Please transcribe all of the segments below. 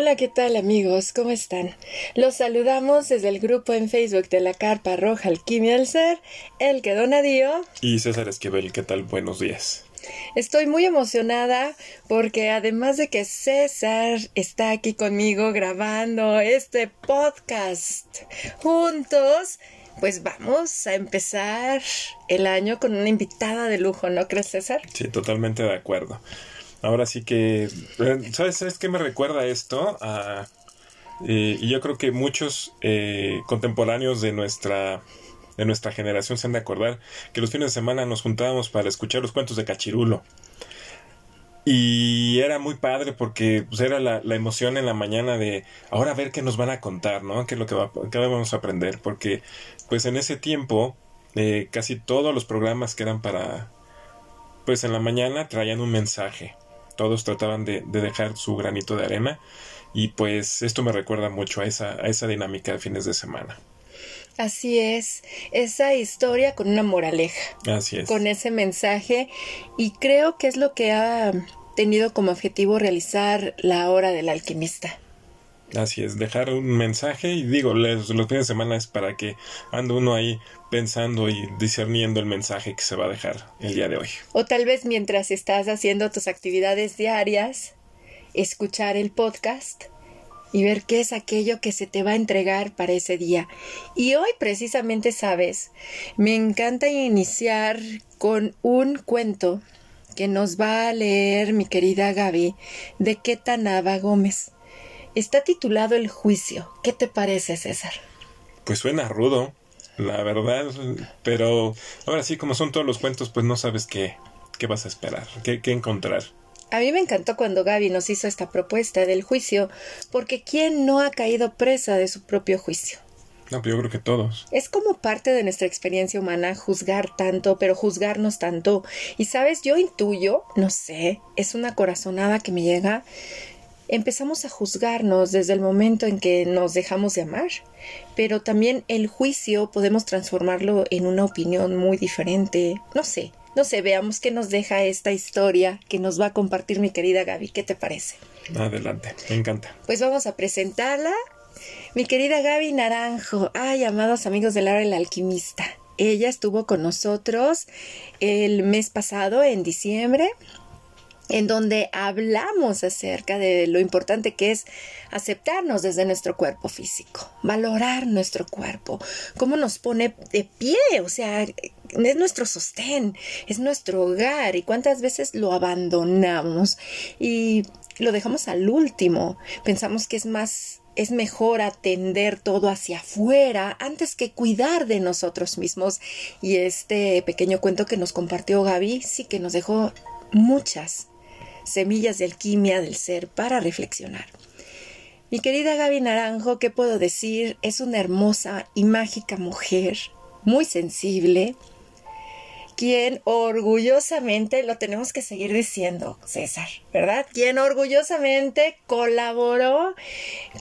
Hola, ¿qué tal amigos? ¿Cómo están? Los saludamos desde el grupo en Facebook de la Carpa Roja Alquimia del Ser, el que donadío. Y César Esquivel, ¿qué tal? Buenos días. Estoy muy emocionada porque además de que César está aquí conmigo grabando este podcast juntos, pues vamos a empezar el año con una invitada de lujo, ¿no crees César? Sí, totalmente de acuerdo. Ahora sí que, eh, ¿sabes, ¿sabes qué me recuerda esto? Eh, y yo creo que muchos eh, contemporáneos de nuestra, de nuestra generación se han de acordar que los fines de semana nos juntábamos para escuchar los cuentos de Cachirulo. Y era muy padre porque pues, era la, emoción en la mañana de ahora a ver qué nos van a contar, ¿no? ¿Qué es lo que, va, qué vamos a aprender? Porque pues en ese tiempo casi todos los programas que eran para pues en la mañana traían un mensaje todos trataban de, dejar su granito de arena y pues esto me recuerda mucho a esa, a esa dinámica de fines de semana. Así es, esa historia con una moraleja. Así es. Con ese mensaje y creo que es lo que ha tenido como objetivo realizar la hora del alquimista. Así es, dejar un mensaje y digo, los, los fines de semana es para que ande uno ahí pensando y discerniendo el mensaje que se va a dejar el día de hoy. O tal vez mientras estás haciendo tus actividades diarias, escuchar el podcast y ver qué es aquello que se te va a entregar para ese día. Y hoy precisamente sabes, me encanta iniciar con un cuento que nos va a leer mi querida Gaby de Ketanaba Gómez. Está titulado El juicio. ¿Qué te parece, César? Pues suena rudo, la verdad, pero ahora sí, como son todos los cuentos, pues no sabes qué, qué vas a esperar, qué, qué encontrar. A mí me encantó cuando Gaby nos hizo esta propuesta del juicio, porque ¿quién no ha caído presa de su propio juicio? No, pero yo creo que todos. Es como parte de nuestra experiencia humana juzgar tanto, pero juzgarnos tanto. Y sabes, yo intuyo, no sé, es una corazonada que me llega, empezamos a juzgarnos desde el momento en que nos dejamos de amar, pero también el juicio podemos transformarlo en una opinión muy diferente, no sé. No sé, veamos qué nos deja esta historia que nos va a compartir mi querida Gaby. ¿Qué te parece? Adelante, me encanta. Pues vamos a presentarla. Mi querida Gaby Naranjo. Ay, amados amigos del área del alquimista. Ella estuvo con nosotros el mes pasado, en diciembre, en donde hablamos acerca de lo importante que es aceptarnos desde nuestro cuerpo físico, valorar nuestro cuerpo, cómo nos pone de pie, o sea, es nuestro sostén, es nuestro hogar y cuántas veces lo abandonamos y lo dejamos al último, pensamos que es más es mejor atender todo hacia afuera antes que cuidar de nosotros mismos. Y este pequeño cuento que nos compartió Gaby sí que nos dejó muchas, semillas de alquimia del ser para reflexionar. Mi querida Gaby Naranjo, ¿qué puedo decir? Es una hermosa y mágica mujer, muy sensible, quien orgullosamente, lo tenemos que seguir diciendo, César, ¿verdad? Quien orgullosamente colaboró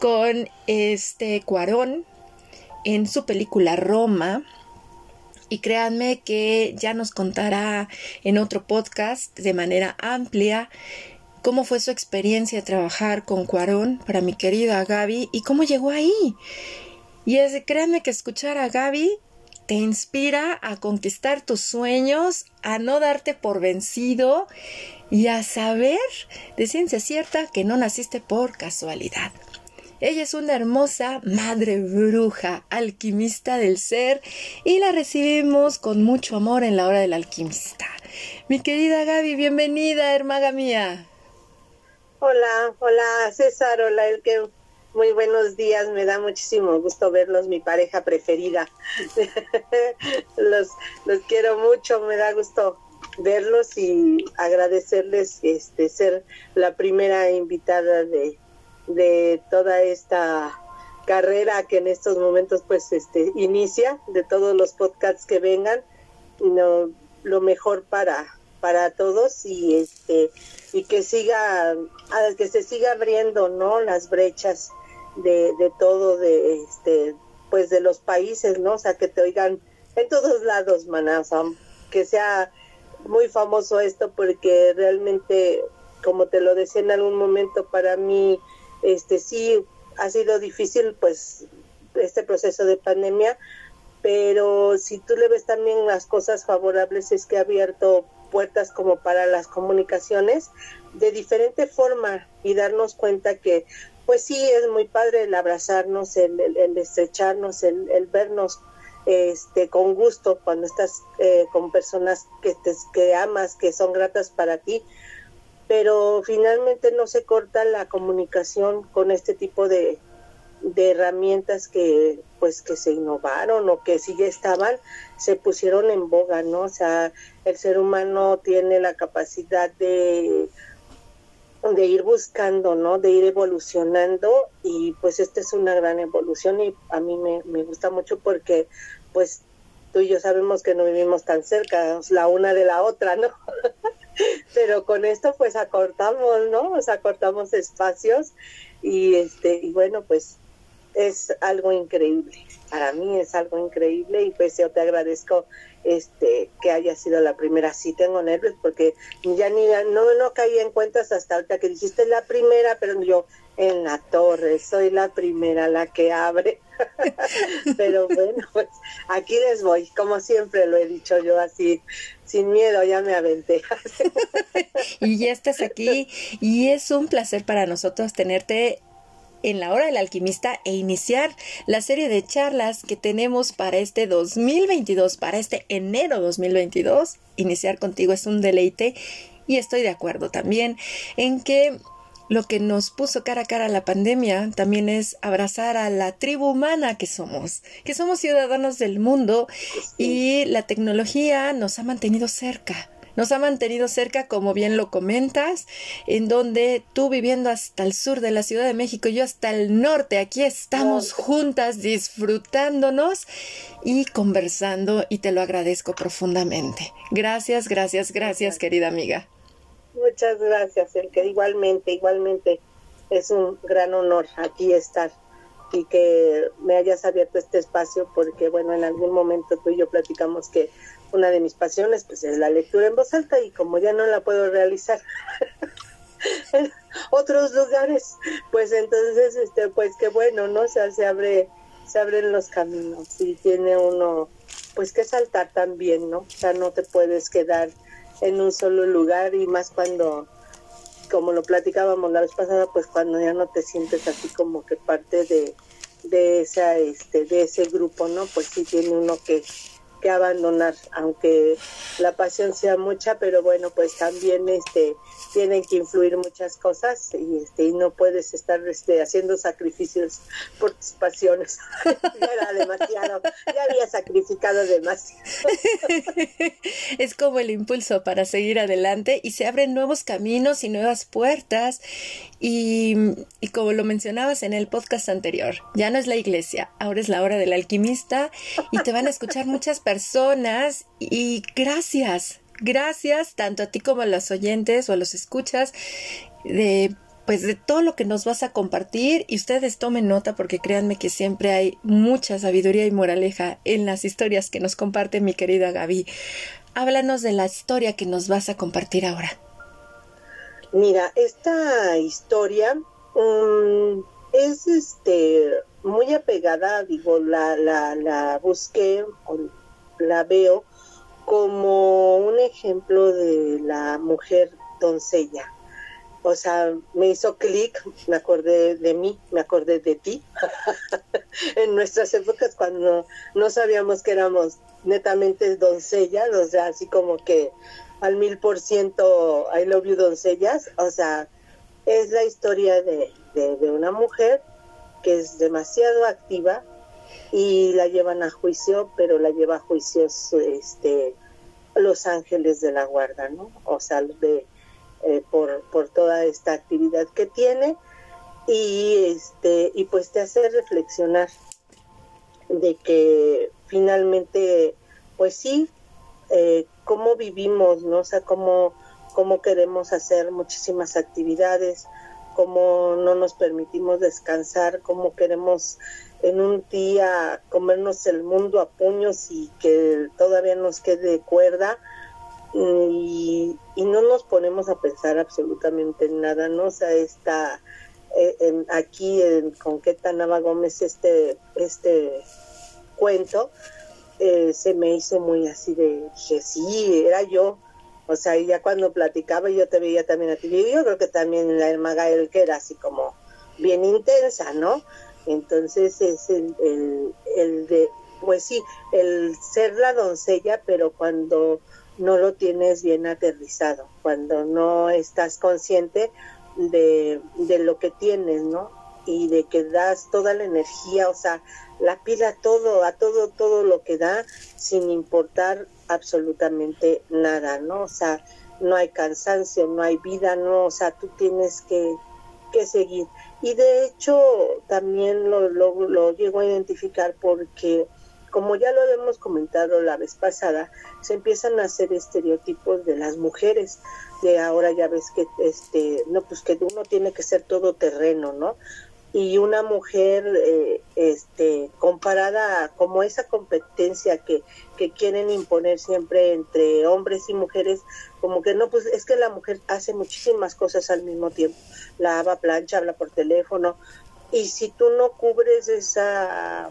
con este Cuarón en su película Roma, y créanme que ya nos contará en otro podcast de manera amplia cómo fue su experiencia trabajar con Cuarón para mi querida Gaby y cómo llegó ahí. Y es, créanme que escuchar a Gaby te inspira a conquistar tus sueños, a no darte por vencido y a saber de ciencia cierta que no naciste por casualidad. Ella es una hermosa madre bruja, alquimista del ser, y la recibimos con mucho amor en la hora del alquimista. Mi querida Gaby, bienvenida, hermaga mía. Hola, hola César, hola Elke. Muy buenos días, me da muchísimo gusto verlos, mi pareja preferida. los, los quiero mucho, me da gusto verlos y agradecerles este ser la primera invitada de de toda esta carrera que en estos momentos pues este inicia de todos los podcasts que vengan no, lo mejor para para todos y este y que siga que se siga abriendo no las brechas de, de todo de este pues de los países no o sea que te oigan en todos lados maná que sea muy famoso esto porque realmente como te lo decía en algún momento para mí este sí ha sido difícil pues este proceso de pandemia, pero si tú le ves también las cosas favorables es que ha abierto puertas como para las comunicaciones de diferente forma y darnos cuenta que pues sí es muy padre el abrazarnos, el, el, estrecharnos, el, vernos este con gusto cuando estás eh, con personas que te que amas, que son gratas para ti, pero finalmente no se corta la comunicación con este tipo de, de herramientas que pues que se innovaron o que si ya estaban se pusieron en boga no o sea el ser humano tiene la capacidad de de ir buscando no de ir evolucionando y pues esta es una gran evolución y a mí me, me gusta mucho porque pues tú y yo sabemos que no vivimos tan cerca la una de la otra no pero con esto pues acortamos no o sea acortamos espacios y este y bueno pues es algo increíble. Para mí es algo increíble y pues yo te agradezco este que haya sido la primera. Sí tengo nervios porque ya ni no no caí en cuentas hasta ahorita que dijiste la primera, pero yo en la torre soy la primera la que abre. pero bueno, pues aquí les voy, como siempre lo he dicho yo así sin miedo, ya me aventé. y ya estás aquí y es un placer para nosotros tenerte en la hora del alquimista e iniciar la serie de charlas que tenemos para este 2022, para este enero 2022. Iniciar contigo es un deleite y estoy de acuerdo también en que lo que nos puso cara a cara a la pandemia también es abrazar a la tribu humana que somos, que somos ciudadanos del mundo y la tecnología nos ha mantenido cerca nos ha mantenido cerca, como bien lo comentas, en donde tú viviendo hasta el sur de la Ciudad de México y yo hasta el norte, aquí estamos juntas disfrutándonos y conversando y te lo agradezco profundamente. Gracias, gracias, gracias, querida amiga. Muchas gracias, el que igualmente, igualmente es un gran honor aquí estar y que me hayas abierto este espacio porque bueno, en algún momento tú y yo platicamos que una de mis pasiones pues es la lectura en voz alta y como ya no la puedo realizar en otros lugares, pues entonces este pues qué bueno, ¿no? O sea, se abre se abren los caminos y tiene uno pues que saltar también, ¿no? O sea, no te puedes quedar en un solo lugar y más cuando como lo platicábamos la vez pasada, pues cuando ya no te sientes así como que parte de, de esa este de ese grupo, ¿no? Pues sí tiene uno que que abandonar, aunque la pasión sea mucha, pero bueno, pues también este tienen que influir muchas cosas y este y no puedes estar este, haciendo sacrificios por tus pasiones. ya era demasiado, ya había sacrificado demasiado. es como el impulso para seguir adelante y se abren nuevos caminos y nuevas puertas y, y como lo mencionabas en el podcast anterior, ya no es la iglesia, ahora es la hora del alquimista y te van a escuchar muchas personas y gracias, gracias tanto a ti como a los oyentes o a los escuchas de pues de todo lo que nos vas a compartir y ustedes tomen nota porque créanme que siempre hay mucha sabiduría y moraleja en las historias que nos comparte mi querida Gaby. Háblanos de la historia que nos vas a compartir ahora. Mira, esta historia um, es este muy apegada, digo, la, la, la busqué, la veo como un ejemplo de la mujer doncella. O sea, me hizo clic, me acordé de mí, me acordé de ti. en nuestras épocas cuando no sabíamos que éramos netamente doncellas, o sea, así como que al mil por ciento I love you doncellas, o sea, es la historia de, de, de una mujer que es demasiado activa, y la llevan a juicio, pero la lleva a juicio este, los ángeles de la guarda, ¿no? O sea, de, eh, por, por toda esta actividad que tiene y, este, y pues te hace reflexionar de que finalmente, pues sí, eh, cómo vivimos, ¿no? O sea, cómo, cómo queremos hacer muchísimas actividades, cómo no nos permitimos descansar, cómo queremos en un día comernos el mundo a puños y que todavía nos quede cuerda y, y no nos ponemos a pensar absolutamente en nada, ¿no? O sea, esta, eh, aquí en Conqueta Nava Gómez este, este cuento, eh, se me hizo muy así de, sí, era yo. O sea, ya cuando platicaba yo te veía también a ti. Yo creo que también la hermana Gael que era así como bien intensa, ¿no? Entonces es el, el, el de, pues sí, el ser la doncella, pero cuando no lo tienes bien aterrizado, cuando no estás consciente de, de lo que tienes, ¿no? Y de que das toda la energía, o sea, la pila todo, a todo, todo lo que da, sin importar absolutamente nada, ¿no? O sea, no hay cansancio, no hay vida, no, o sea, tú tienes que, que seguir. Y de hecho, también lo, lo, lo llego a identificar porque como ya lo hemos comentado la vez pasada, se empiezan a hacer estereotipos de las mujeres. De ahora ya ves que este, no, pues que uno tiene que ser todo terreno, ¿no? Y una mujer, eh, este, comparada como esa competencia que, que quieren imponer siempre entre hombres y mujeres, como que no, pues es que la mujer hace muchísimas cosas al mismo tiempo. Lava, plancha, habla por teléfono. Y si tú no cubres esa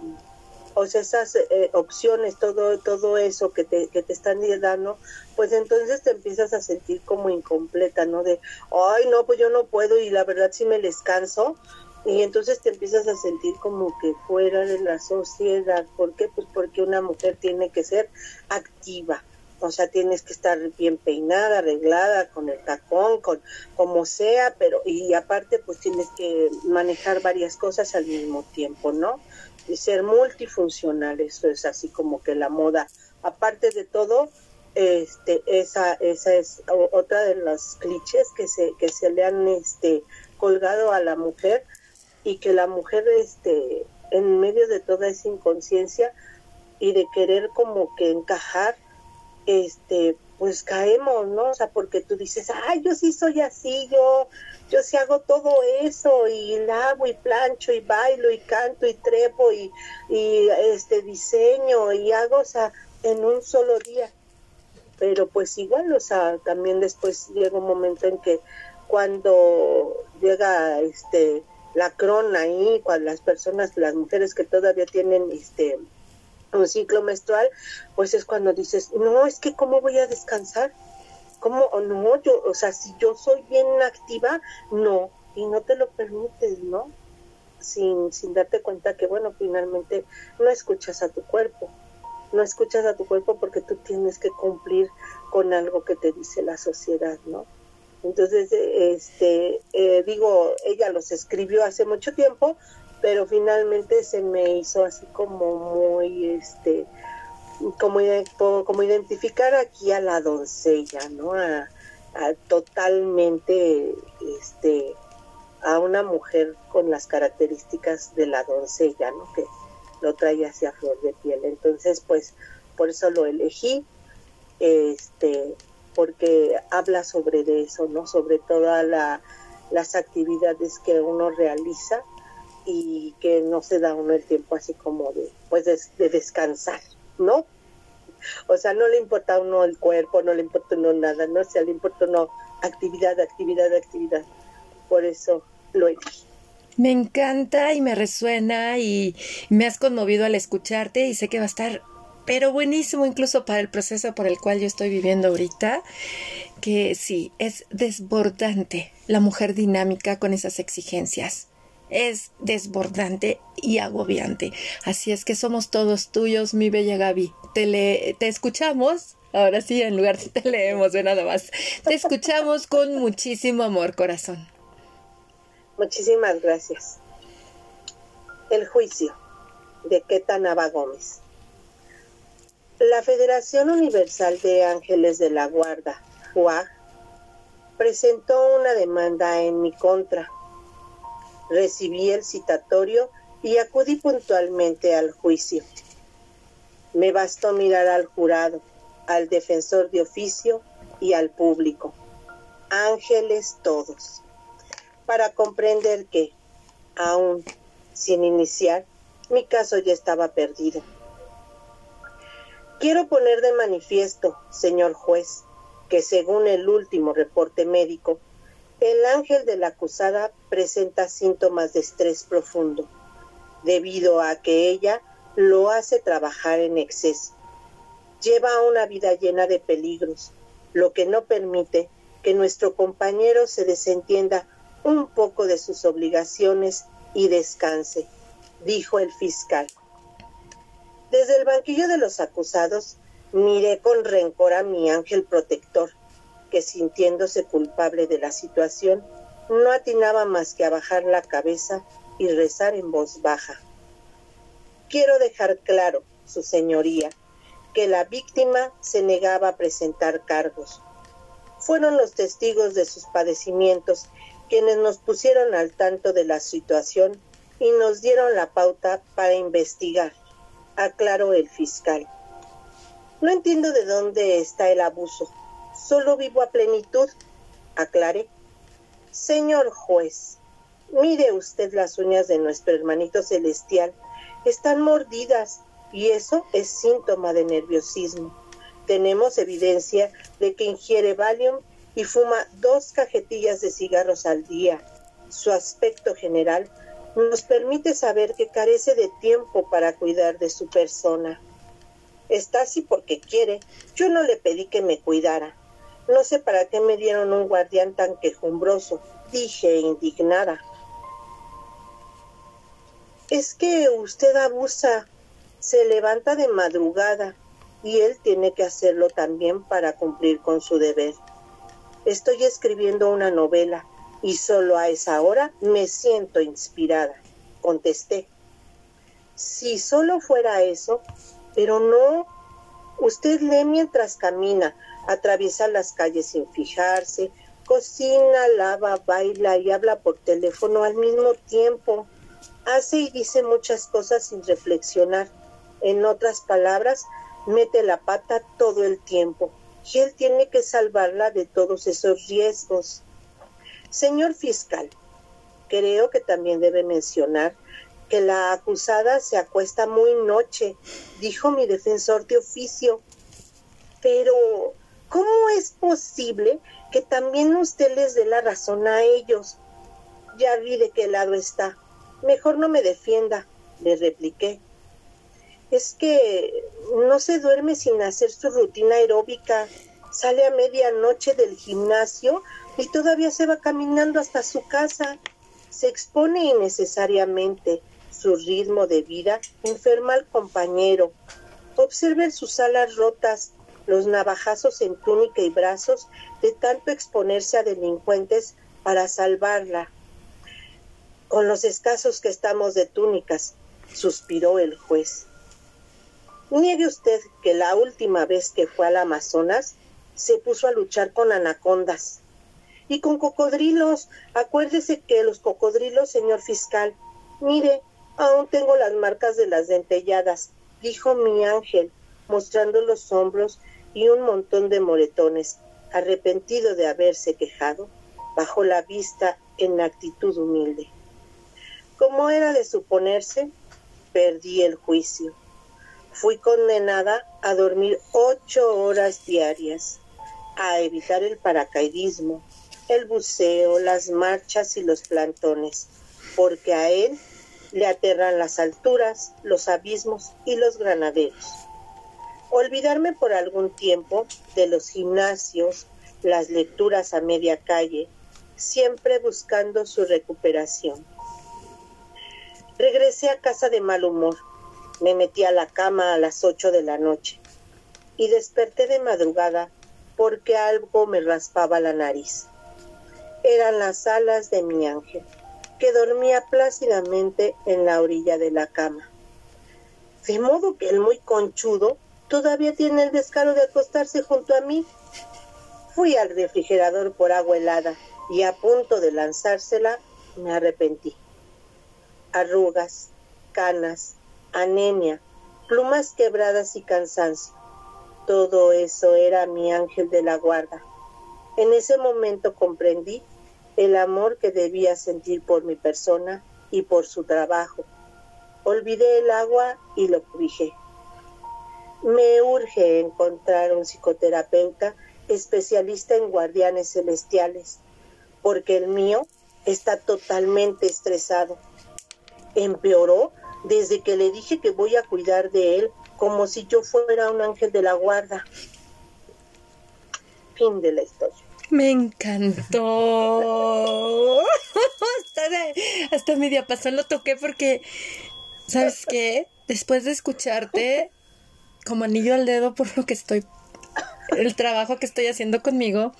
o sea, esas eh, opciones, todo, todo eso que te, que te están dando, pues entonces te empiezas a sentir como incompleta, ¿no? De, ay, no, pues yo no puedo y la verdad sí me descanso. Y entonces te empiezas a sentir como que fuera de la sociedad. ¿Por qué? Pues porque una mujer tiene que ser activa. O sea, tienes que estar bien peinada, arreglada, con el tacón, con como sea, pero y aparte pues tienes que manejar varias cosas al mismo tiempo, ¿no? y ser multifuncional, eso es así como que la moda. Aparte de todo, este, esa, esa es otra de los clichés que se, que se le han este, colgado a la mujer y que la mujer este, en medio de toda esa inconsciencia y de querer como que encajar, este, pues caemos, ¿no? O sea, porque tú dices, ay, yo sí soy así, yo, yo sí hago todo eso y lavo y plancho y bailo y canto y trepo y, y este diseño y hago, o sea, en un solo día. Pero pues igual, o sea, también después llega un momento en que cuando llega este la crona ahí, cuando las personas, las mujeres que todavía tienen este un ciclo menstrual, pues es cuando dices, no, es que cómo voy a descansar, cómo, no, yo, o sea, si yo soy bien activa, no, y no te lo permites, ¿no? Sin, sin darte cuenta que, bueno, finalmente no escuchas a tu cuerpo, no escuchas a tu cuerpo porque tú tienes que cumplir con algo que te dice la sociedad, ¿no? Entonces, este, eh, digo, ella los escribió hace mucho tiempo, pero finalmente se me hizo así como muy, este, como, como identificar aquí a la doncella, ¿no? A, totalmente, este, a una mujer con las características de la doncella, ¿no? Que lo trae hacia flor de piel. Entonces, pues, por eso lo elegí, este, porque habla sobre eso, ¿no? Sobre todas las actividades que uno realiza y que no se da uno el tiempo así como de, pues de, descansar, ¿no? O sea, no le importa a uno el cuerpo, no le importa uno nada, no o le importa uno actividad, actividad, actividad. Por eso lo elegí. Me encanta y me resuena y me has conmovido al escucharte y sé que va a estar pero buenísimo incluso para el proceso por el cual yo estoy viviendo ahorita, que sí, es desbordante la mujer dinámica con esas exigencias es desbordante y agobiante. Así es que somos todos tuyos, mi bella Gaby. Te, te escuchamos. Ahora sí, en lugar de te leemos de nada más. Te escuchamos con muchísimo amor, corazón. Muchísimas gracias. El juicio de Queta Nava Gómez. La Federación Universal de Ángeles de la Guarda, FUAG, presentó una demanda en mi contra recibí el citatorio y acudí puntualmente al juicio. Me bastó mirar al jurado, al defensor de oficio y al público, ángeles todos, para comprender que, aún sin iniciar, mi caso ya estaba perdido. Quiero poner de manifiesto, señor juez, que según el último reporte médico, El ángel de la acusada presenta síntomas de estrés profundo, debido a que ella lo hace trabajar en exceso. Lleva una vida llena de peligros, lo que no permite que nuestro compañero se desentienda un poco de sus obligaciones y descanse, dijo el fiscal. Desde el banquillo de los acusados, miré con rencor a mi ángel protector, que sintiéndose culpable de la situación, no atinaba más que a bajar la cabeza y rezar en voz baja. Quiero dejar claro, su señoría, que la víctima se negaba a presentar cargos. Fueron los testigos de sus padecimientos quienes nos pusieron al tanto de la situación y nos dieron la pauta para investigar, aclaró el fiscal. No entiendo de dónde está el abuso. Solo vivo a plenitud, aclaré. Señor juez, mire usted las uñas de nuestro hermanito celestial. Están mordidas y eso es síntoma de nerviosismo. Tenemos evidencia de que ingiere Valium y fuma dos cajetillas de cigarros al día. Su aspecto general nos permite saber que carece de tiempo para cuidar de su persona. Está así porque quiere. Yo no le pedí que me cuidara. No sé para qué me dieron un guardián tan quejumbroso, dije indignada. Es que usted abusa, se levanta de madrugada y él tiene que hacerlo también para cumplir con su deber. Estoy escribiendo una novela y solo a esa hora me siento inspirada, contesté. Si solo fuera eso, pero no. Usted lee mientras camina, atraviesa las calles sin fijarse, cocina, lava, baila y habla por teléfono al mismo tiempo. Hace y dice muchas cosas sin reflexionar. En otras palabras, mete la pata todo el tiempo y él tiene que salvarla de todos esos riesgos. Señor fiscal, creo que también debe mencionar que la acusada se acuesta muy noche, dijo mi defensor de oficio. Pero, ¿cómo es posible que también usted les dé la razón a ellos? Ya vi de qué lado está. Mejor no me defienda, le repliqué es que no se duerme sin hacer su rutina aeróbica, sale a medianoche del gimnasio y todavía se va caminando hasta su casa. Se expone innecesariamente. Su ritmo de vida enferma al compañero. Observen sus alas rotas, los navajazos en túnica y brazos de tanto exponerse a delincuentes para salvarla. Con los escasos que estamos de túnicas, suspiró el juez. Niegue usted que la última vez que fue al Amazonas se puso a luchar con anacondas y con cocodrilos. Acuérdese que los cocodrilos, señor fiscal, mire, aún tengo las marcas de las dentelladas, dijo mi ángel, mostrando los hombros y un montón de moretones, arrepentido de haberse quejado, bajo la vista en actitud humilde. Como era de suponerse, perdí el juicio fui condenada a dormir ocho horas diarias, a evitar el paracaidismo, el buceo, las marchas y los plantones, porque a él le aterran las alturas, los abismos y los granaderos. Olvidarme por algún tiempo de los gimnasios, las lecturas a media calle, siempre buscando su recuperación. Regresé a casa de mal humor, me metí a la cama a las ocho de la noche y desperté de madrugada porque algo me raspaba la nariz. Eran las alas de mi ángel, que dormía plácidamente en la orilla de la cama. De modo que el muy conchudo todavía tiene el descaro de acostarse junto a mí. Fui al refrigerador por agua helada y a punto de lanzársela me arrepentí. Arrugas, canas, anemia, plumas quebradas y cansancio. Todo eso era mi ángel de la guarda. En ese momento comprendí el amor que debía sentir por mi persona y por su trabajo. Olvidé el agua y lo cubijé. Me urge encontrar un psicoterapeuta especialista en guardianes celestiales, porque el mío está totalmente estresado. Empeoró desde que le dije que voy a cuidar de él como si yo fuera un ángel de la guarda. Fin de la historia. Me encantó. hasta, hasta media pasó lo toqué porque, ¿sabes qué? Después de escucharte, como anillo al dedo por lo que estoy, el trabajo que estoy haciendo conmigo,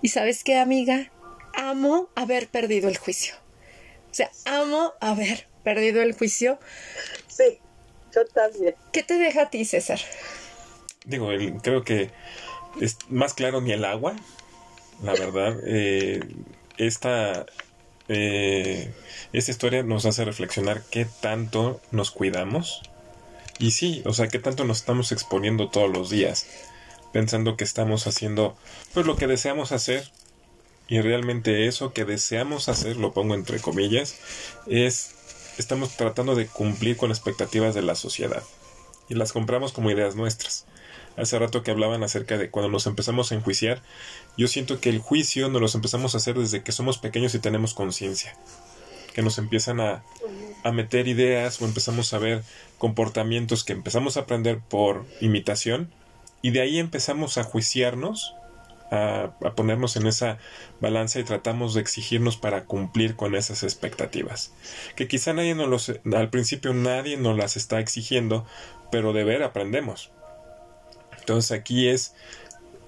y sabes qué, amiga, amo haber perdido el juicio. O sea, amo haber perdido el juicio. Sí, yo también. ¿Qué te deja a ti, César? Digo, creo que es más claro ni el agua, la verdad. Eh, esta, eh, esta historia nos hace reflexionar qué tanto nos cuidamos. Y sí, o sea, qué tanto nos estamos exponiendo todos los días, pensando que estamos haciendo pues lo que deseamos hacer y realmente eso que deseamos hacer, lo pongo entre comillas, es estamos tratando de cumplir con expectativas de la sociedad y las compramos como ideas nuestras. Hace rato que hablaban acerca de cuando nos empezamos a enjuiciar, yo siento que el juicio nos lo empezamos a hacer desde que somos pequeños y tenemos conciencia, que nos empiezan a, a meter ideas o empezamos a ver comportamientos que empezamos a aprender por imitación y de ahí empezamos a juiciarnos a, ponernos en esa balanza y tratamos de exigirnos para cumplir con esas expectativas. Que quizá nadie los, al principio nadie nos las está exigiendo, pero de ver aprendemos. Entonces aquí es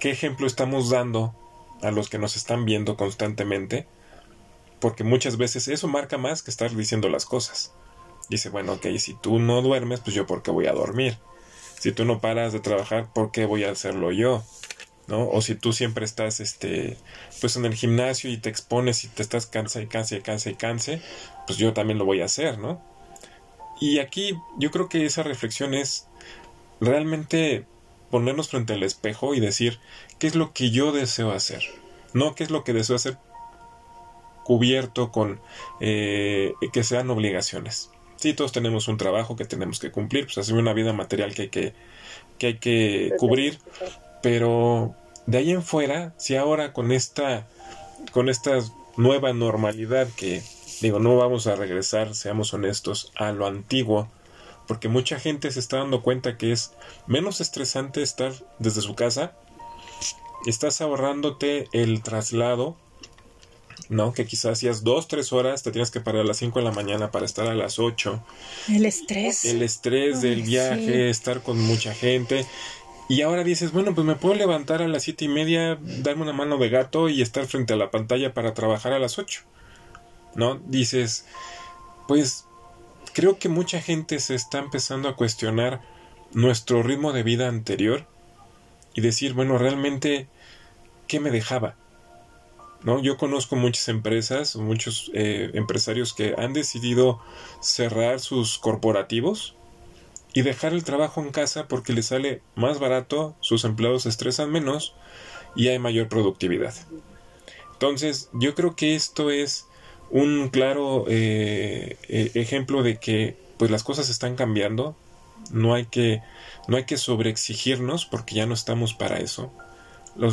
qué ejemplo estamos dando a los que nos están viendo constantemente, porque muchas veces eso marca más que estar diciendo las cosas. Dice, bueno, ok, si tú no duermes, pues yo por qué voy a dormir. Si tú no paras de trabajar, ¿por qué voy a hacerlo yo? ¿no? O si tú siempre estás, este, pues en el gimnasio y te expones y te estás cansa y cansa y cansa y canse, pues yo también lo voy a hacer, ¿no? Y aquí yo creo que esa reflexión es realmente ponernos frente al espejo y decir qué es lo que yo deseo hacer, no qué es lo que deseo hacer cubierto con eh, que sean obligaciones. Sí, todos tenemos un trabajo que tenemos que cumplir, pues hacer una vida material que hay que, que, hay que cubrir, pero de ahí en fuera, si ahora con esta, con esta nueva normalidad que digo, no vamos a regresar, seamos honestos, a lo antiguo, porque mucha gente se está dando cuenta que es menos estresante estar desde su casa, estás ahorrándote el traslado, ¿no? Que quizás hacías dos, tres horas, te tienes que parar a las cinco de la mañana para estar a las ocho. El estrés. El estrés del viaje, estar con mucha gente. Y ahora dices, bueno, pues me puedo levantar a las siete y media, darme una mano de gato y estar frente a la pantalla para trabajar a las ocho. ¿No? Dices, pues creo que mucha gente se está empezando a cuestionar nuestro ritmo de vida anterior y decir, bueno, realmente, ¿qué me dejaba? ¿No? Yo conozco muchas empresas, muchos eh, empresarios que han decidido cerrar sus corporativos y dejar el trabajo en casa porque le sale más barato, sus empleados se estresan menos y hay mayor productividad. Entonces, yo creo que esto es un claro eh, e, ejemplo de que pues las cosas están cambiando, no hay que no hay que sobreexigirnos porque ya no estamos para eso.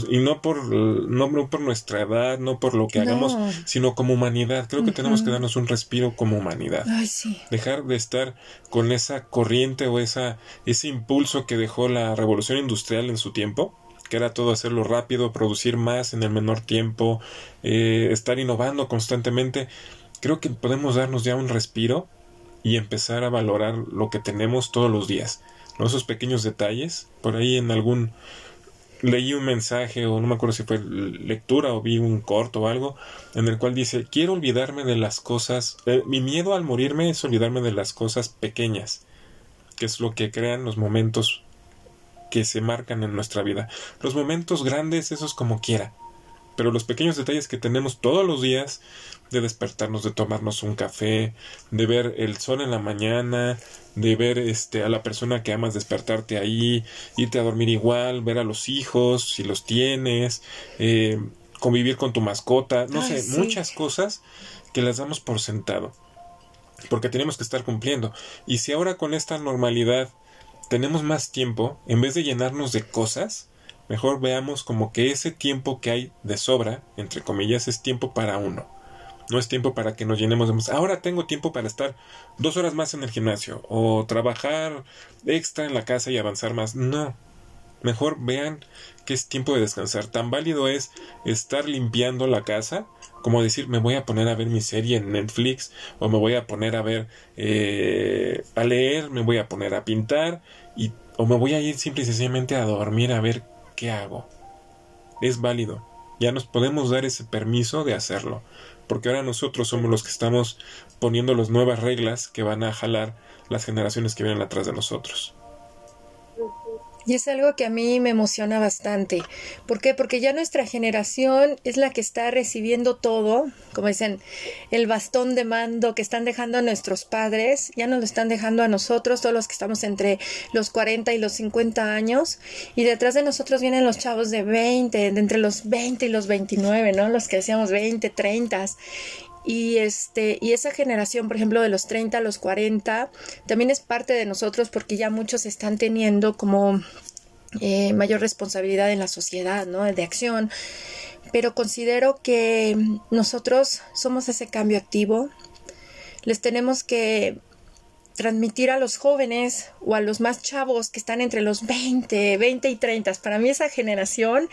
Y no por, no, por nuestra edad, no por lo que hagamos, sino como humanidad. Creo que tenemos que darnos un respiro como humanidad. Dejar de estar con esa corriente o esa, ese impulso que dejó la revolución industrial en su tiempo, que era todo hacerlo rápido, producir más en el menor tiempo, eh, estar innovando constantemente. Creo que podemos darnos ya un respiro y empezar a valorar lo que tenemos todos los días. Esos pequeños detalles, por ahí en algún leí un mensaje o no me acuerdo si fue lectura o vi un corto o algo en el cual dice quiero olvidarme de las cosas eh, mi miedo al morirme es olvidarme de las cosas pequeñas que es lo que crean los momentos que se marcan en nuestra vida. Los momentos grandes esos como quiera. Pero los pequeños detalles que tenemos todos los días de despertarnos, de tomarnos un café, de ver el sol en la mañana, de ver este a la persona que amas despertarte ahí, irte a dormir igual, ver a los hijos si los tienes, eh, convivir con tu mascota, no sé, muchas cosas que las damos por sentado, porque tenemos que estar cumpliendo. Y si ahora con esta normalidad tenemos más tiempo, en vez de llenarnos de cosas, Mejor veamos como que ese tiempo que hay de sobra, entre comillas, es tiempo para uno. No es tiempo para que nos llenemos de. Ahora tengo tiempo para estar dos horas más en el gimnasio o trabajar extra en la casa y avanzar más. No. Mejor vean que es tiempo de descansar. Tan válido es estar limpiando la casa como decir me voy a poner a ver mi serie en Netflix o me voy a poner a ver eh, a leer, me voy a poner a pintar y o me voy a ir simple y sencillamente a dormir a ver qué hago. Es válido. Ya nos podemos dar ese permiso de hacerlo porque ahora nosotros somos los que estamos poniendo las nuevas reglas que van a jalar las generaciones que vienen atrás de nosotros. Y es algo que a mí me emociona bastante. ¿Por qué? Porque ya nuestra generación es la que está recibiendo todo, como dicen, el bastón de mando que están dejando a nuestros padres, ya nos lo están dejando a nosotros, todos los que estamos entre los 40 y los 50 años. Y detrás de nosotros vienen los chavos de 20, de entre los 20 y los 29, ¿no? Los que decíamos 20, 30 y este y esa generación por ejemplo de los 30 a los 40 también es parte de nosotros porque ya muchos están teniendo como eh, mayor responsabilidad en la sociedad no de acción. Pero considero que nosotros somos ese cambio activo. Les tenemos que transmitir a los jóvenes o a los más chavos que están entre los 20, 20 y 30. Para mí esa generación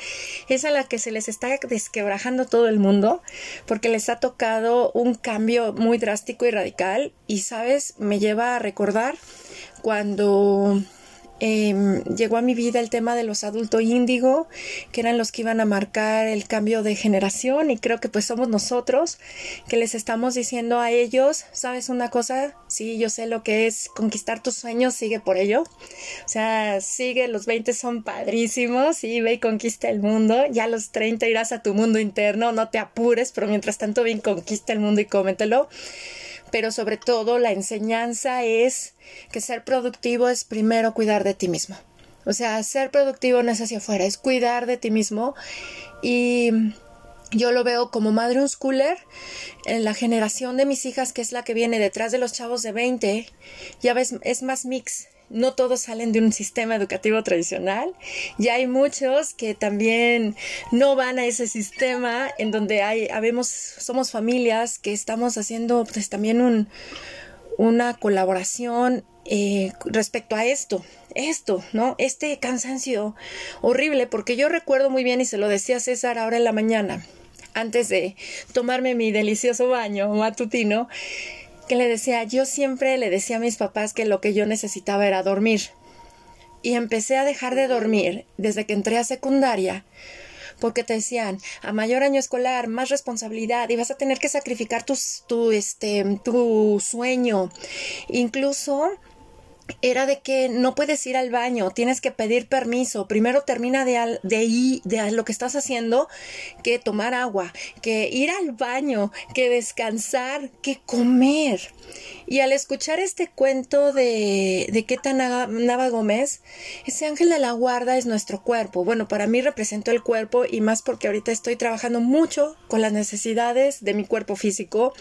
es a la que se les está desquebrajando todo el mundo porque les ha tocado un cambio muy drástico y radical y, sabes, me lleva a recordar cuando Em, llegó a mi vida el tema de los adultos índigo, que eran los que iban a marcar el cambio de generación y creo que pues somos nosotros que les estamos diciendo a ellos, ¿sabes una cosa? Sí, yo sé lo que es conquistar tus sueños, sigue por ello. O sea, sigue, los 20 son padrísimos y ve y conquista el mundo. Ya a los 30 irás a tu mundo interno, no te apures, pero mientras tanto bien conquista el mundo y cómetelo pero sobre todo la enseñanza es que ser productivo es primero cuidar de ti mismo. O sea, ser productivo no es hacia afuera, es cuidar de ti mismo y yo lo veo como madre un schooler en la generación de mis hijas, que es la que viene detrás de los chavos de 20, ya ves, es más mix no todos salen de un sistema educativo tradicional y hay muchos que también no van a ese sistema en donde hay somos familias que estamos haciendo pues también un, una colaboración eh, respecto a esto, esto, ¿no? Este cansancio horrible, porque yo recuerdo muy bien y se lo decía César ahora en la mañana, antes de tomarme mi delicioso baño matutino, que le decía, yo siempre le decía a mis papás que lo que yo necesitaba era dormir. Y empecé a dejar de dormir desde que entré a secundaria, porque te decían, a mayor año escolar, más responsabilidad y vas a tener que sacrificar tu, tu, este, tu sueño. Incluso era de que no puedes ir al baño, tienes que pedir permiso, primero termina de, de ahí, de lo que estás haciendo, que tomar agua, que ir al baño, que descansar, que comer. Y al escuchar este cuento de, de Keta Nava Gómez, ese ángel de la guarda es nuestro cuerpo. Bueno, para mí representó el cuerpo y más porque ahorita estoy trabajando mucho con las necesidades de mi cuerpo físico,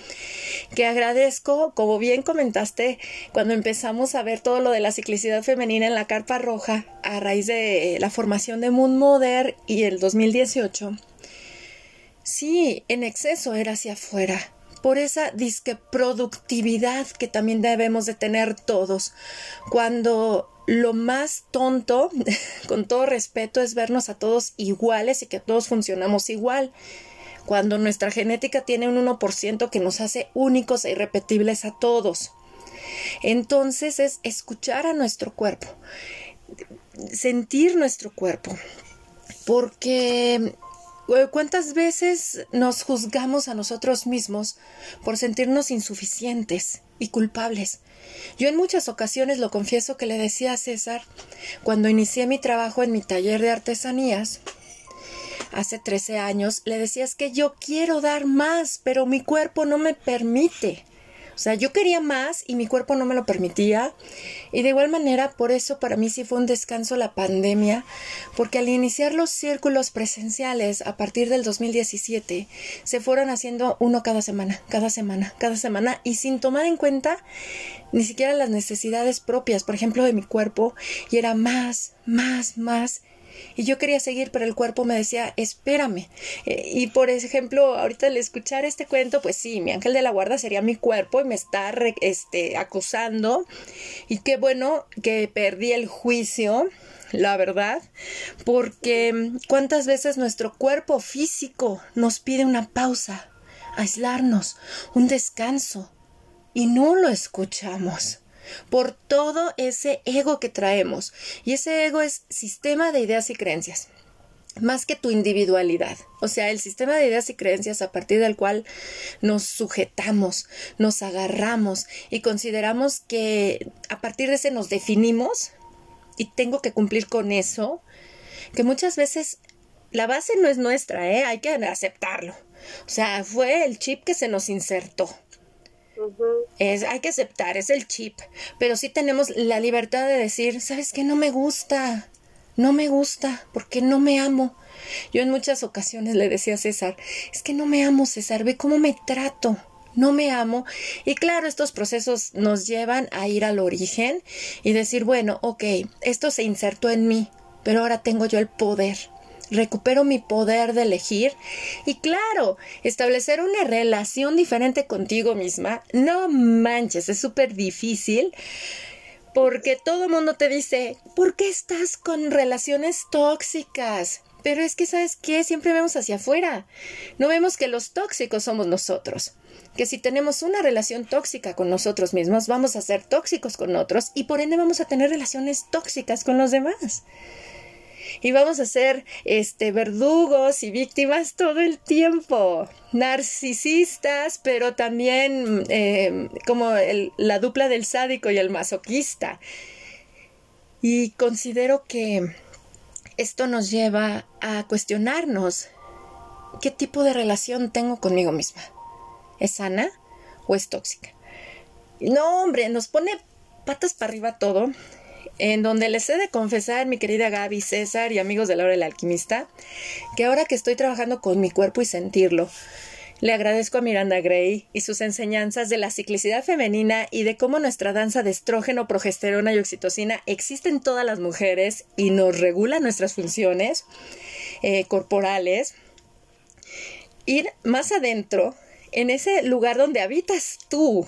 que agradezco, como bien comentaste, cuando empezamos a ver todo lo de la ciclicidad femenina en la carpa roja a raíz de la formación de Moon Mother y el 2018. Sí, en exceso era hacia afuera por esa disque productividad que también debemos de tener todos. Cuando lo más tonto, con todo respeto, es vernos a todos iguales y que todos funcionamos igual. Cuando nuestra genética tiene un 1% que nos hace únicos e irrepetibles a todos. Entonces es escuchar a nuestro cuerpo, sentir nuestro cuerpo, porque ¿Cuántas veces nos juzgamos a nosotros mismos por sentirnos insuficientes y culpables? Yo en muchas ocasiones lo confieso que le decía a César cuando inicié mi trabajo en mi taller de artesanías. Hace 13 años le decía es que yo quiero dar más, pero mi cuerpo no me permite. O sea, yo quería más y mi cuerpo no me lo permitía. Y de igual manera, por eso para mí sí fue un descanso la pandemia, porque al iniciar los círculos presenciales a partir del 2017, se fueron haciendo uno cada semana, cada semana, cada semana, y sin tomar en cuenta ni siquiera las necesidades propias, por ejemplo, de mi cuerpo, y era más, más, más. Y yo quería seguir, pero el cuerpo me decía, espérame. Eh, y por ejemplo, ahorita al escuchar este cuento, pues sí, mi ángel de la guarda sería mi cuerpo y me está este, acusando. Y qué bueno que perdí el juicio la verdad, porque cuántas veces nuestro cuerpo físico nos pide una pausa, aislarnos, un descanso, y no lo escuchamos por todo ese ego que traemos. Y ese ego es sistema de ideas y creencias más que tu individualidad, o sea, el sistema de ideas y creencias a partir del cual nos sujetamos, nos agarramos y consideramos que a partir de ese nos definimos y tengo que cumplir con eso, que muchas veces la base no es nuestra, ¿eh? hay que aceptarlo. O sea, fue el chip que se nos insertó es, hay que aceptar, es el chip, pero sí tenemos la libertad de decir, ¿sabes qué? No me gusta, no me gusta, porque no me amo. Yo en muchas ocasiones le decía a César, es que no me amo, César, ve cómo me trato, no me amo. Y claro, estos procesos nos llevan a ir al origen y decir, bueno, ok, esto se insertó en mí, pero ahora tengo yo el poder recupero mi poder de elegir y claro, establecer una relación diferente contigo misma, no manches, es súper difícil porque todo mundo te dice, ¿por qué estás con relaciones tóxicas? Pero es que, ¿sabes qué? Siempre vemos hacia afuera. No vemos que los tóxicos somos nosotros. Que si tenemos una relación tóxica con nosotros mismos, vamos a ser tóxicos con otros y por ende vamos a tener relaciones tóxicas con los demás y vamos a ser este verdugos y víctimas todo el tiempo, narcisistas, pero también eh, como la dupla del sádico y el masoquista. Y considero que esto nos lleva a cuestionarnos qué tipo de relación tengo conmigo misma. ¿Es sana o es tóxica? No, hombre, nos pone patas para arriba todo en donde les he de confesar, mi querida Gaby, César y amigos de la hora del alquimista, que ahora que estoy trabajando con mi cuerpo y sentirlo, le agradezco a Miranda Gray y sus enseñanzas de la ciclicidad femenina y de cómo nuestra danza de estrógeno, progesterona y oxitocina existe en todas las mujeres y nos regula nuestras funciones eh, corporales. Ir más adentro, en ese lugar donde habitas tú,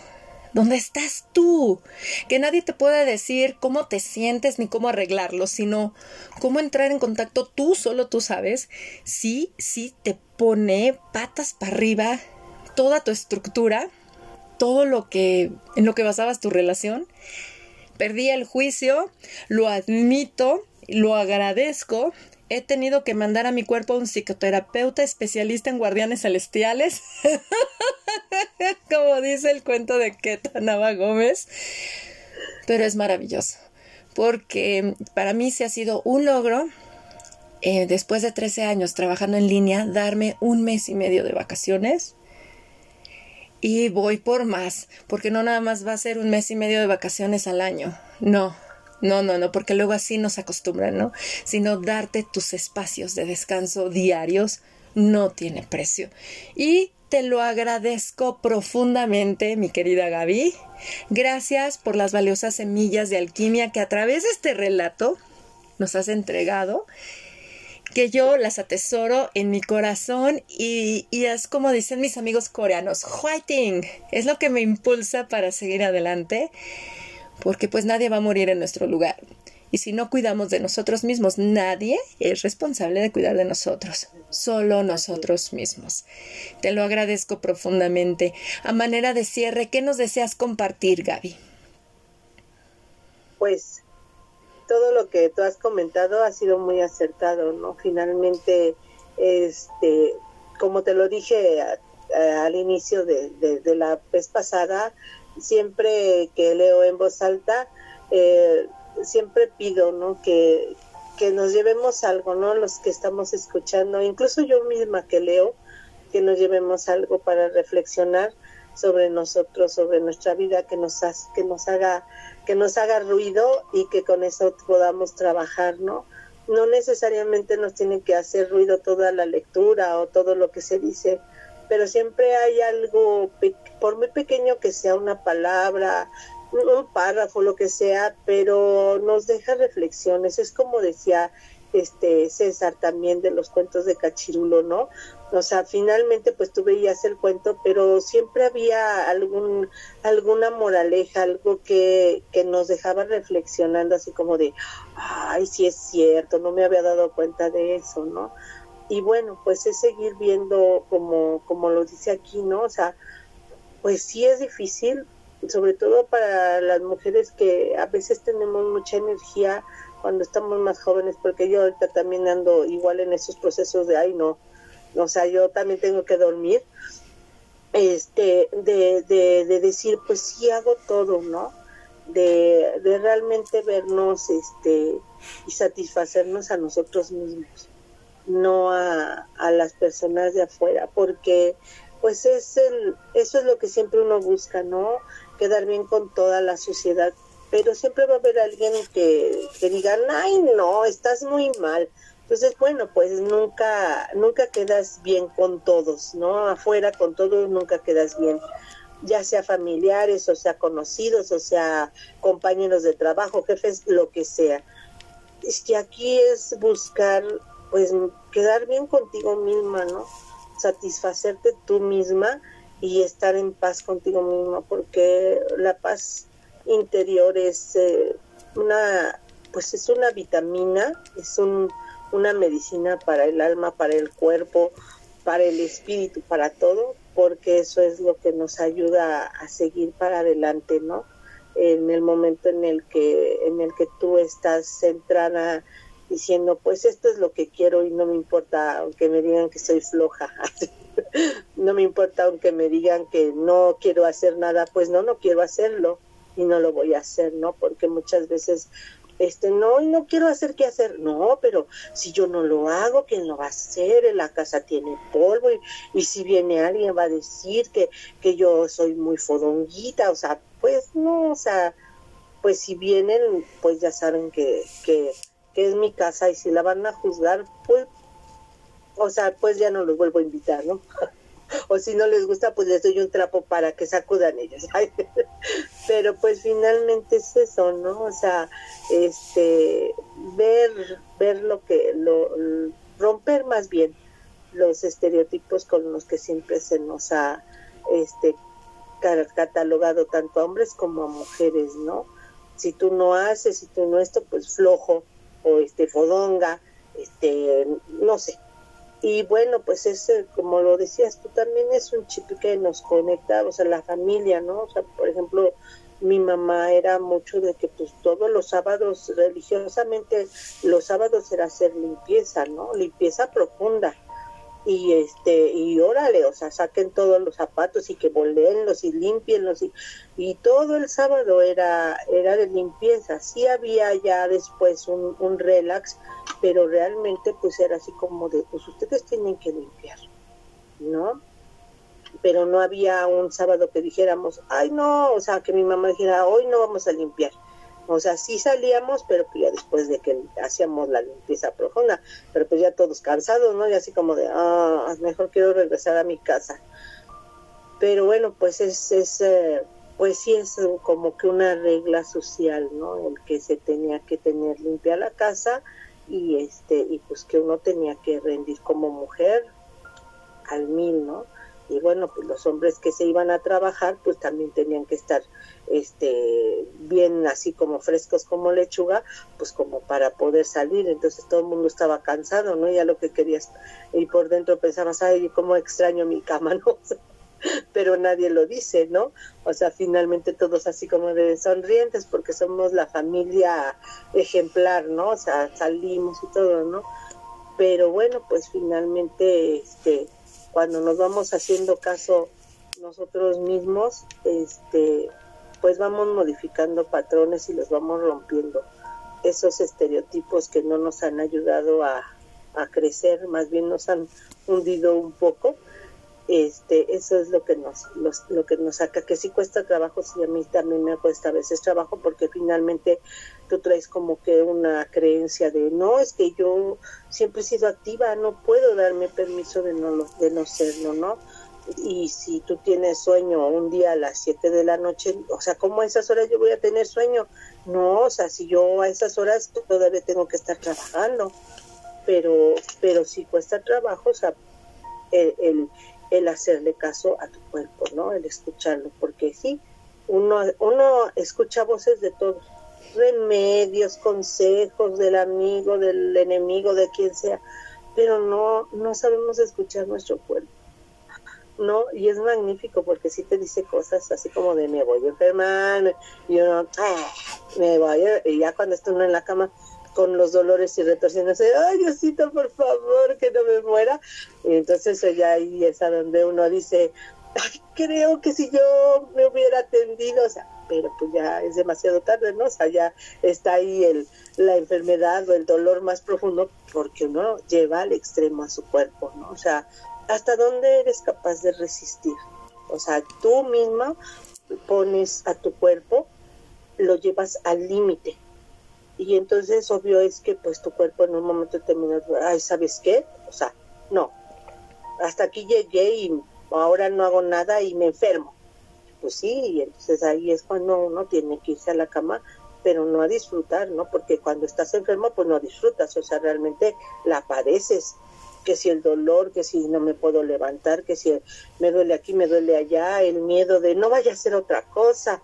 donde estás tú, que nadie te puede decir cómo te sientes ni cómo arreglarlo, sino cómo entrar en contacto tú, solo tú sabes, sí, sí te pone patas para arriba toda tu estructura, todo lo que en lo que basabas tu relación. Perdí el juicio, lo admito, lo agradezco he tenido que mandar a mi cuerpo a un psicoterapeuta especialista en guardianes celestiales, como dice el cuento de Keta Nava Gómez, pero es maravilloso, porque para mí se ha sido un logro, eh, después de 13 años trabajando en línea, darme un mes y medio de vacaciones. Y voy por más, porque no nada más va a ser un mes y medio de vacaciones al año, no, no, no, no, porque luego así nos acostumbran, ¿no? Sino darte tus espacios de descanso diarios no tiene precio. Y te lo agradezco profundamente, mi querida Gaby. Gracias por las valiosas semillas de alquimia que a través de este relato nos has entregado, que yo las atesoro en mi corazón y, es como dicen mis amigos coreanos, fighting, es lo que me impulsa para seguir adelante porque pues nadie va a morir en nuestro lugar. Y si no cuidamos de nosotros mismos, nadie es responsable de cuidar de nosotros, solo nosotros mismos. Te lo agradezco profundamente. A manera de cierre, ¿qué nos deseas compartir, Gaby? Pues todo lo que tú has comentado ha sido muy acertado, ¿no? Finalmente, este, como te lo dije al inicio de, de la vez pasada, siempre que leo en voz alta, eh, siempre pido, ¿no? Que, que nos llevemos algo, ¿no? Los que estamos escuchando, incluso yo misma que leo, que nos llevemos algo para reflexionar sobre nosotros, sobre nuestra vida, que nos, que nos haga que nos haga ruido y que con eso podamos trabajar, ¿no? No necesariamente nos tiene que hacer ruido toda la lectura o todo lo que se dice, pero siempre hay algo, por muy pequeño que sea una palabra, un párrafo, lo que sea, pero nos deja reflexiones. Es como decía este César también de los cuentos de Cachirulo, ¿no? O sea, finalmente pues tú veías el cuento, pero siempre había algún alguna moraleja, algo que, que nos dejaba reflexionando así como de, ay, sí es cierto, no me había dado cuenta de eso, ¿no? Y bueno, pues es seguir viendo como como lo dice aquí, ¿no? O sea, pues sí es difícil, sobre todo para las mujeres que a veces tenemos mucha energía cuando estamos más jóvenes, porque yo ahorita también ando igual en esos procesos de, ay, no, o sea, yo también tengo que dormir, este, de, de, de decir, pues sí hago todo, ¿no? De, de realmente vernos, este, y satisfacernos a nosotros mismos, no a, a las personas de afuera, porque pues es el, eso es lo que siempre uno busca, ¿no? Quedar bien con toda la sociedad, pero siempre va a haber alguien que, que diga, ay, no, estás muy mal. Entonces, bueno, pues nunca, nunca quedas bien con todos, ¿no? Afuera con todos nunca quedas bien, ya sea familiares, o sea conocidos, o sea compañeros de trabajo, jefes, lo que sea. Es que aquí es buscar, pues, quedar bien contigo misma, ¿no? satisfacerte tú misma y estar en paz contigo misma, porque la paz interior es eh, una, pues es una vitamina, es un, una medicina para el alma, para el cuerpo, para el espíritu, para todo, porque eso es lo que nos ayuda a seguir para adelante, ¿no? En el momento en el que, en el que tú estás centrada diciendo, pues esto es lo que quiero y no me importa aunque me digan que soy floja, no me importa aunque me digan que no quiero hacer nada, pues no, no quiero hacerlo y no lo voy a hacer, ¿no? Porque muchas veces este no no quiero hacer qué hacer no pero si yo no lo hago quién lo va a hacer la casa tiene polvo y, y si viene alguien va a decir que que yo soy muy fodonguita o sea pues no o sea pues si vienen pues ya saben que que es mi casa y si la van a juzgar, pues, o sea, pues ya no los vuelvo a invitar, ¿no? o si no les gusta, pues les doy un trapo para que sacudan ellos. Pero pues finalmente es eso, ¿no? O sea, este, ver, ver lo que, lo, romper más bien los estereotipos con los que siempre se nos ha, este, catalogado tanto a hombres como a mujeres, ¿no? Si tú no haces, si tú no esto, pues flojo, o este fodonga, este, no sé. Y bueno, pues es, eh, como lo decías tú también, es un chip que nos conecta, o sea, la familia, ¿no? O sea, por ejemplo, mi mamá era mucho de que pues todos los sábados, religiosamente, los sábados era hacer limpieza, ¿no? Limpieza profunda y este y órale, o sea, saquen todos los zapatos y que voleenlos y limpienlos y, y todo el sábado era era de limpieza. Sí había ya después un, un relax, pero realmente pues era así como de pues ustedes tienen que limpiar, ¿no? Pero no había un sábado que dijéramos, ay no, o sea, que mi mamá dijera, hoy no vamos a limpiar o sea, sí salíamos, pero pues ya después de que hacíamos la limpieza profunda, pero pues ya todos cansados, ¿no? Y así como de, ah, mejor quiero regresar a mi casa. Pero bueno, pues es, es eh, pues sí es como que una regla social, ¿no? El que se tenía que tener limpia la casa y este, y pues que uno tenía que rendir como mujer al mil, ¿no? Y bueno, pues los hombres que se iban a trabajar, pues también tenían que estar este bien así como frescos como lechuga, pues como para poder salir, entonces todo el mundo estaba cansado, ¿no? Ya lo que querías y por dentro pensabas, ay, cómo extraño mi cama, ¿no? pero nadie lo dice, ¿no? O sea, finalmente todos así como de sonrientes porque somos la familia ejemplar, ¿no? O sea, salimos y todo, ¿no? Pero bueno, pues finalmente este cuando nos vamos haciendo caso nosotros mismos, este, pues vamos modificando patrones y los vamos rompiendo. Esos estereotipos que no nos han ayudado a, a crecer, más bien nos han hundido un poco este eso es lo que nos lo que nos saca que sí cuesta trabajo sí a mí también me cuesta a veces trabajo porque finalmente tú traes como que una creencia de no es que yo siempre he sido activa no puedo darme permiso de no de no serlo no y si tú tienes sueño un día a las 7 de la noche, o sea, ¿cómo a esas horas yo voy a tener sueño? No, o sea, si yo a esas horas todavía tengo que estar trabajando, pero, pero sí cuesta trabajo, o sea, el, el, hacerle caso a tu cuerpo, ¿no? El escucharlo, porque sí, uno, uno escucha voces de todos, remedios, consejos del amigo, del enemigo, de quien sea, pero no, no sabemos escuchar nuestro cuerpo. ¿no? Y es magnífico porque sí te dice cosas así como de me voy a enfermar, y uno, ah, me voy y ya cuando está uno en la cama con los dolores y retorciéndose, ay Diosito, por favor, que no me muera. Y entonces ya ahí es a donde uno dice, creo que si yo me hubiera atendido, o sea, pero pues ya es demasiado tarde, ¿no? O sea, ya está ahí el, la enfermedad o el dolor más profundo porque uno lleva al extremo a su cuerpo, ¿no? O sea, ¿hasta dónde eres capaz de resistir? O sea, tú misma pones a tu cuerpo, lo llevas al límite. Y entonces obvio es que pues tu cuerpo en un momento determinado, ay, ¿sabes qué? O sea, no, hasta aquí llegué y ahora no hago nada y me enfermo. Pues sí, y entonces ahí es cuando uno tiene que irse a la cama, pero no a disfrutar, ¿no? Porque cuando estás enfermo, pues no disfrutas, o sea, realmente la padeces que si el dolor, que si no me puedo levantar, que si me duele aquí, me duele allá, el miedo de no vaya a ser otra cosa.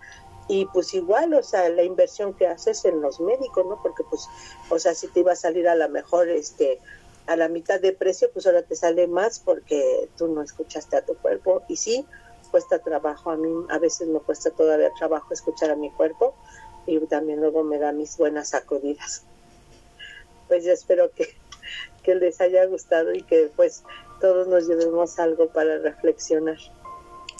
Y pues igual, o sea, la inversión que haces en los médicos, ¿no? Porque pues, o sea, si te iba a salir a la mejor, este, a la mitad de precio, pues ahora te sale más porque tú no escuchaste a tu cuerpo. Y sí, cuesta trabajo, a mí a veces me cuesta todavía trabajo escuchar a mi cuerpo y también luego me da mis buenas sacudidas. Pues yo espero que que les haya gustado y que pues todos nos llevemos algo para reflexionar.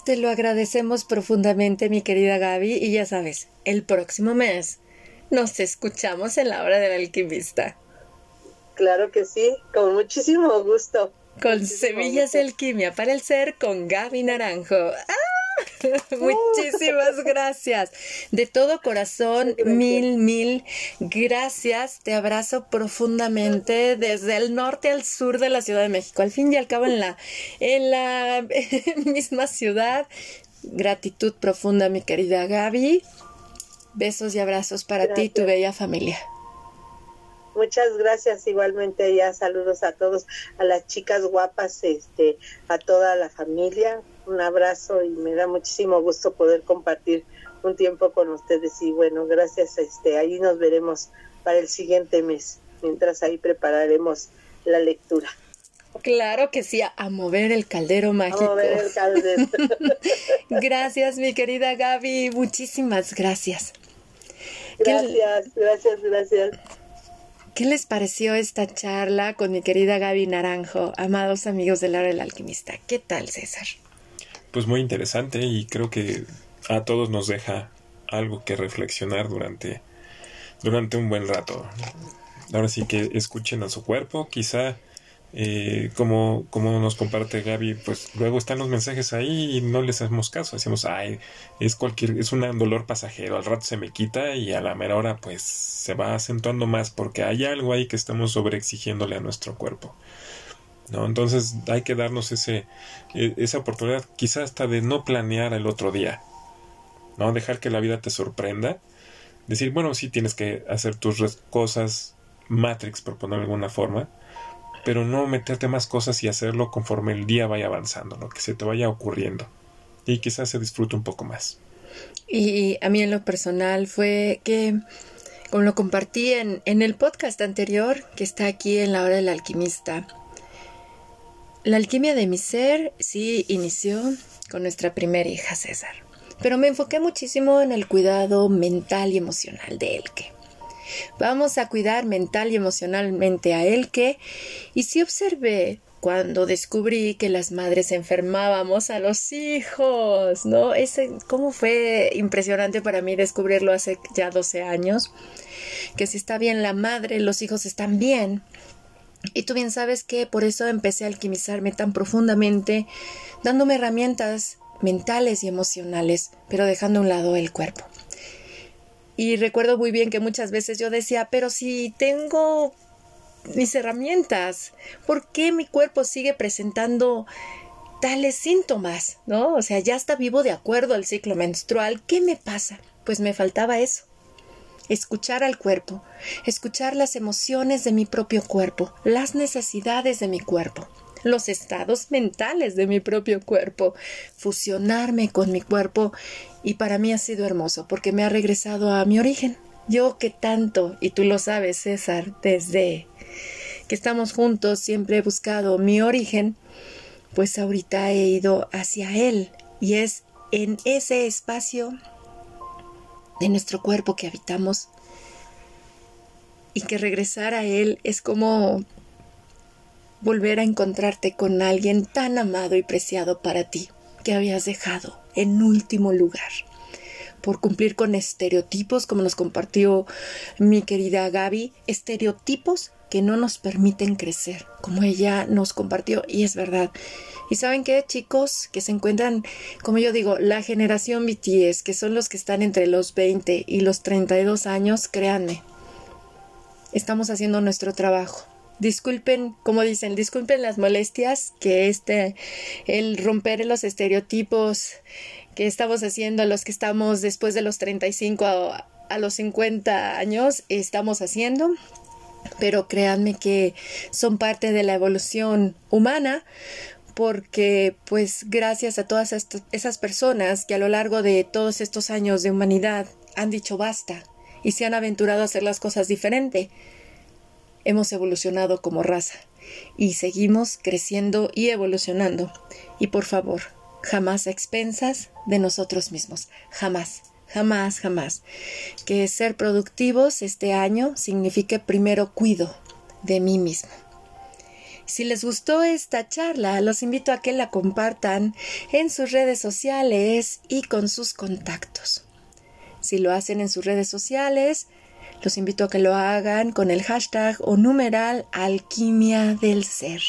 Te lo agradecemos profundamente, mi querida Gaby, y ya sabes, el próximo mes nos escuchamos en la hora del alquimista. Claro que sí, con muchísimo gusto. Con Semillas de Alquimia para el Ser con Gaby Naranjo. ¡Ah! Muchísimas gracias. De todo corazón, mil, mil gracias. Te abrazo profundamente desde el norte al sur de la Ciudad de México. Al fin y al cabo en la, en la misma ciudad. Gratitud profunda, mi querida Gaby. Besos y abrazos para ti y tu bella familia. Muchas gracias igualmente ya saludos a todos, a las chicas guapas, este, a toda la familia, un abrazo y me da muchísimo gusto poder compartir un tiempo con ustedes y bueno, gracias, este, ahí nos veremos para el siguiente mes, mientras ahí prepararemos la lectura. Claro que sí, a mover el caldero mágico. A mover el caldero. gracias, mi querida Gaby, muchísimas gracias. Gracias, gracias, gracias. ¿Qué les pareció esta charla con mi querida Gaby Naranjo, amados amigos del Hora del Alquimista? ¿Qué tal, César? Pues muy interesante y creo que a todos nos deja algo que reflexionar durante, durante un buen rato. Ahora sí que escuchen a su cuerpo, quizá eh, como, como nos comparte Gaby, pues luego están los mensajes ahí y no les hacemos caso, decimos, ay, es cualquier, es un dolor pasajero, al rato se me quita y a la mera hora pues se va acentuando más porque hay algo ahí que estamos sobreexigiéndole a nuestro cuerpo. ¿no? Entonces hay que darnos ese, e, esa oportunidad, quizá hasta de no planear el otro día, ¿no? Dejar que la vida te sorprenda, decir, bueno, sí tienes que hacer tus cosas Matrix, por ponerlo de alguna forma, pero no meterte más cosas y hacerlo conforme el día vaya avanzando, lo que se te vaya ocurriendo. Y quizás se disfrute un poco más. Y a mí en lo personal fue que, como lo compartí en, en el podcast anterior, que está aquí en la hora del alquimista, la alquimia de mi ser sí inició con nuestra primera hija César, pero me enfoqué muchísimo en el cuidado mental y emocional de Elke. Vamos a cuidar mental y emocionalmente a Elke y sí observé cuando descubrí que las madres enfermábamos a los hijos, ¿no? Ese, cómo fue impresionante para mí descubrirlo hace ya 12 años, que si está bien la madre, los hijos están bien. Y tú bien sabes que por eso empecé a alquimizarme tan profundamente, dándome herramientas mentales y emocionales, pero dejando a un lado el cuerpo. Y recuerdo muy bien que muchas veces yo decía, pero si tengo mis herramientas, ¿por qué mi cuerpo sigue presentando tales síntomas, ¿no? O sea, ya está vivo de acuerdo al ciclo menstrual. ¿Qué me pasa? Pues me faltaba eso. Escuchar al cuerpo, escuchar las emociones de mi propio cuerpo, las necesidades de mi cuerpo, los estados mentales de mi propio cuerpo, fusionarme con mi cuerpo y para mí ha sido hermoso porque me ha regresado a mi origen. Yo que tanto, y tú lo sabes César, desde que estamos juntos siempre he buscado mi origen, pues ahorita he ido hacia él y es en ese espacio de nuestro cuerpo que habitamos y que regresar a él es como volver a encontrarte con alguien tan amado y preciado para ti que habías dejado en último lugar por cumplir con estereotipos como nos compartió mi querida Gaby, estereotipos que no nos permiten crecer, como ella nos compartió, y es verdad. Y saben qué, chicos, que se encuentran, como yo digo, la generación BTS, que son los que están entre los 20 y los 32 años, créanme, estamos haciendo nuestro trabajo. Disculpen, como dicen, disculpen las molestias que este, el romper los estereotipos que estamos haciendo los que estamos después de los 35 a, a los 50 años, estamos haciendo. Pero créanme que son parte de la evolución humana porque pues gracias a todas esas personas que a lo largo de todos estos años de humanidad han dicho basta y se han aventurado a hacer las cosas diferente, hemos evolucionado como raza y seguimos creciendo y evolucionando. Y por favor, jamás a expensas de nosotros mismos, jamás. Jamás, jamás. Que ser productivos este año signifique primero cuido de mí mismo. Si les gustó esta charla, los invito a que la compartan en sus redes sociales y con sus contactos. Si lo hacen en sus redes sociales, los invito a que lo hagan con el hashtag o numeral alquimia del ser.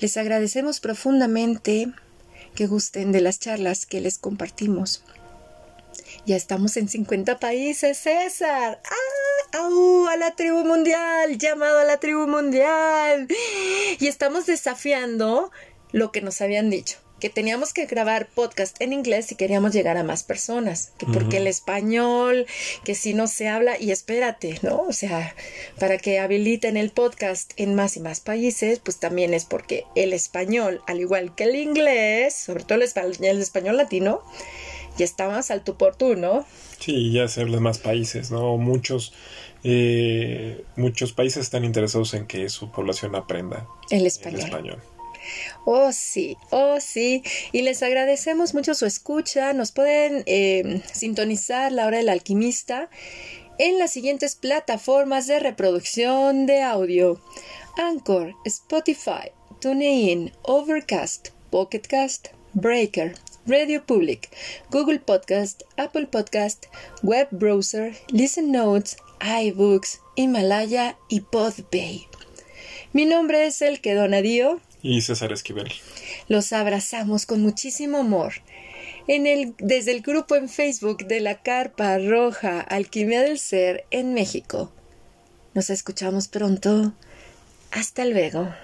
Les agradecemos profundamente que gusten de las charlas que les compartimos. Ya estamos en 50 países, César. ¡Ah! ¡Au! A la tribu mundial, llamado a la tribu mundial. Y estamos desafiando lo que nos habían dicho que teníamos que grabar podcast en inglés si queríamos llegar a más personas, que porque el español, que si no se habla, y espérate, ¿no? O sea, para que habiliten el podcast en más y más países, pues también es porque el español, al igual que el inglés, sobre todo el español, el español latino, ya está más al tú por tú, ¿no? Sí, ya se habla más países, ¿no? Muchos, eh, muchos países están interesados en que su población aprenda el español. Oh, sí, oh, sí. Y les agradecemos mucho su escucha. Nos pueden eh, sintonizar la hora del alquimista en las siguientes plataformas de reproducción de audio. Anchor, Spotify, TuneIn, Overcast, Pocketcast, Breaker, Radio Public, Google Podcast, Apple Podcast, Web Browser, Listen Notes, iBooks, Himalaya y Podbay. Mi nombre es El que Donadío. Y César Esquivel. Los abrazamos con muchísimo amor. Desde el grupo en Facebook de la Carpa Roja Alquimia del Ser en México. Nos escuchamos pronto. Hasta luego.